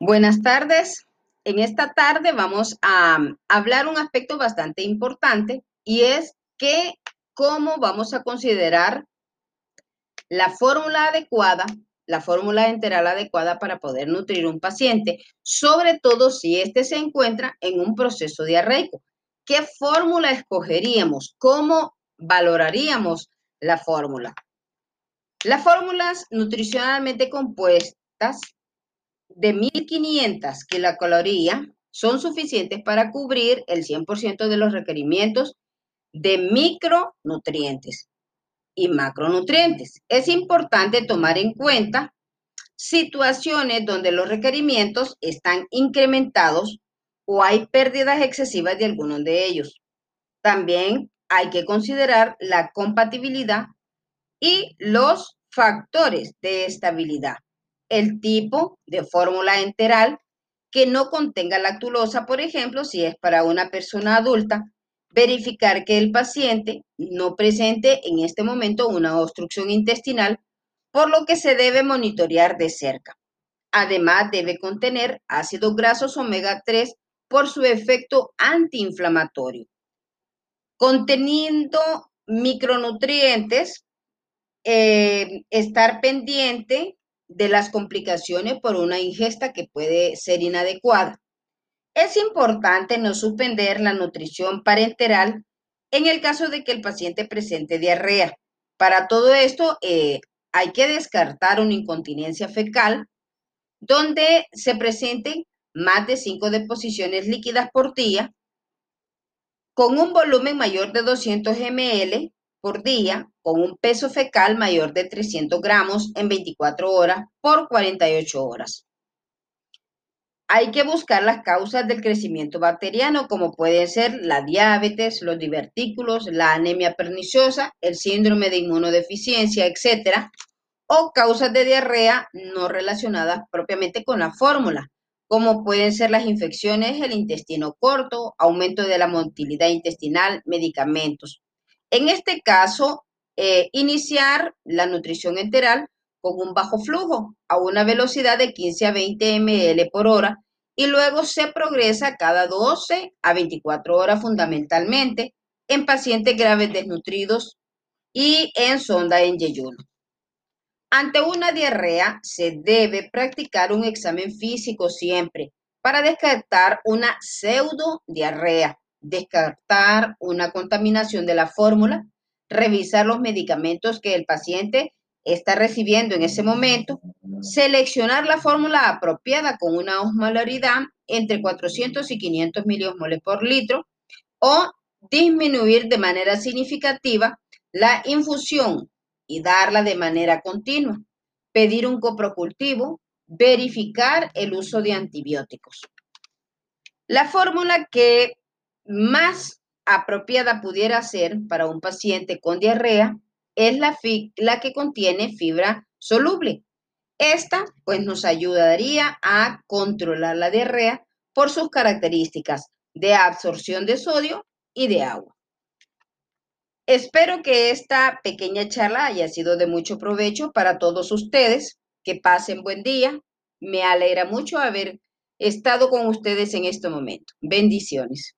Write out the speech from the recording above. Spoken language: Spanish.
Buenas tardes. En esta tarde vamos a hablar un aspecto bastante importante y es que cómo vamos a considerar la fórmula adecuada, la fórmula enteral adecuada para poder nutrir un paciente, sobre todo si éste se encuentra en un proceso diarreico. ¿Qué fórmula escogeríamos? ¿Cómo valoraríamos la fórmula? Las fórmulas nutricionalmente compuestas de 1500 kilocalorías son suficientes para cubrir el 100% de los requerimientos de micronutrientes y macronutrientes. Es importante tomar en cuenta situaciones donde los requerimientos están incrementados o hay pérdidas excesivas de algunos de ellos. También hay que considerar la compatibilidad y los factores de estabilidad el tipo de fórmula enteral que no contenga lactulosa, por ejemplo, si es para una persona adulta, verificar que el paciente no presente en este momento una obstrucción intestinal, por lo que se debe monitorear de cerca. Además, debe contener ácidos grasos omega 3 por su efecto antiinflamatorio. Conteniendo micronutrientes, eh, estar pendiente de las complicaciones por una ingesta que puede ser inadecuada. Es importante no suspender la nutrición parenteral en el caso de que el paciente presente diarrea. Para todo esto eh, hay que descartar una incontinencia fecal donde se presenten más de 5 deposiciones líquidas por día con un volumen mayor de 200 ml por día con un peso fecal mayor de 300 gramos en 24 horas por 48 horas. Hay que buscar las causas del crecimiento bacteriano, como pueden ser la diabetes, los divertículos, la anemia perniciosa, el síndrome de inmunodeficiencia, etc. O causas de diarrea no relacionadas propiamente con la fórmula, como pueden ser las infecciones, el intestino corto, aumento de la motilidad intestinal, medicamentos. En este caso, eh, iniciar la nutrición enteral con un bajo flujo a una velocidad de 15 a 20 ml por hora y luego se progresa cada 12 a 24 horas fundamentalmente en pacientes graves desnutridos y en sonda en yeyuno. Ante una diarrea se debe practicar un examen físico siempre para descartar una pseudo diarrea descartar una contaminación de la fórmula, revisar los medicamentos que el paciente está recibiendo en ese momento, seleccionar la fórmula apropiada con una osmolaridad entre 400 y 500 miliosmoles por litro o disminuir de manera significativa la infusión y darla de manera continua, pedir un coprocultivo, verificar el uso de antibióticos. La fórmula que más apropiada pudiera ser para un paciente con diarrea es la, que contiene fibra soluble. Esta pues nos ayudaría a controlar la diarrea por sus características de absorción de sodio y de agua. Espero que esta pequeña charla haya sido de mucho provecho para todos ustedes. Que pasen buen día. Me alegra mucho haber estado con ustedes en este momento. Bendiciones.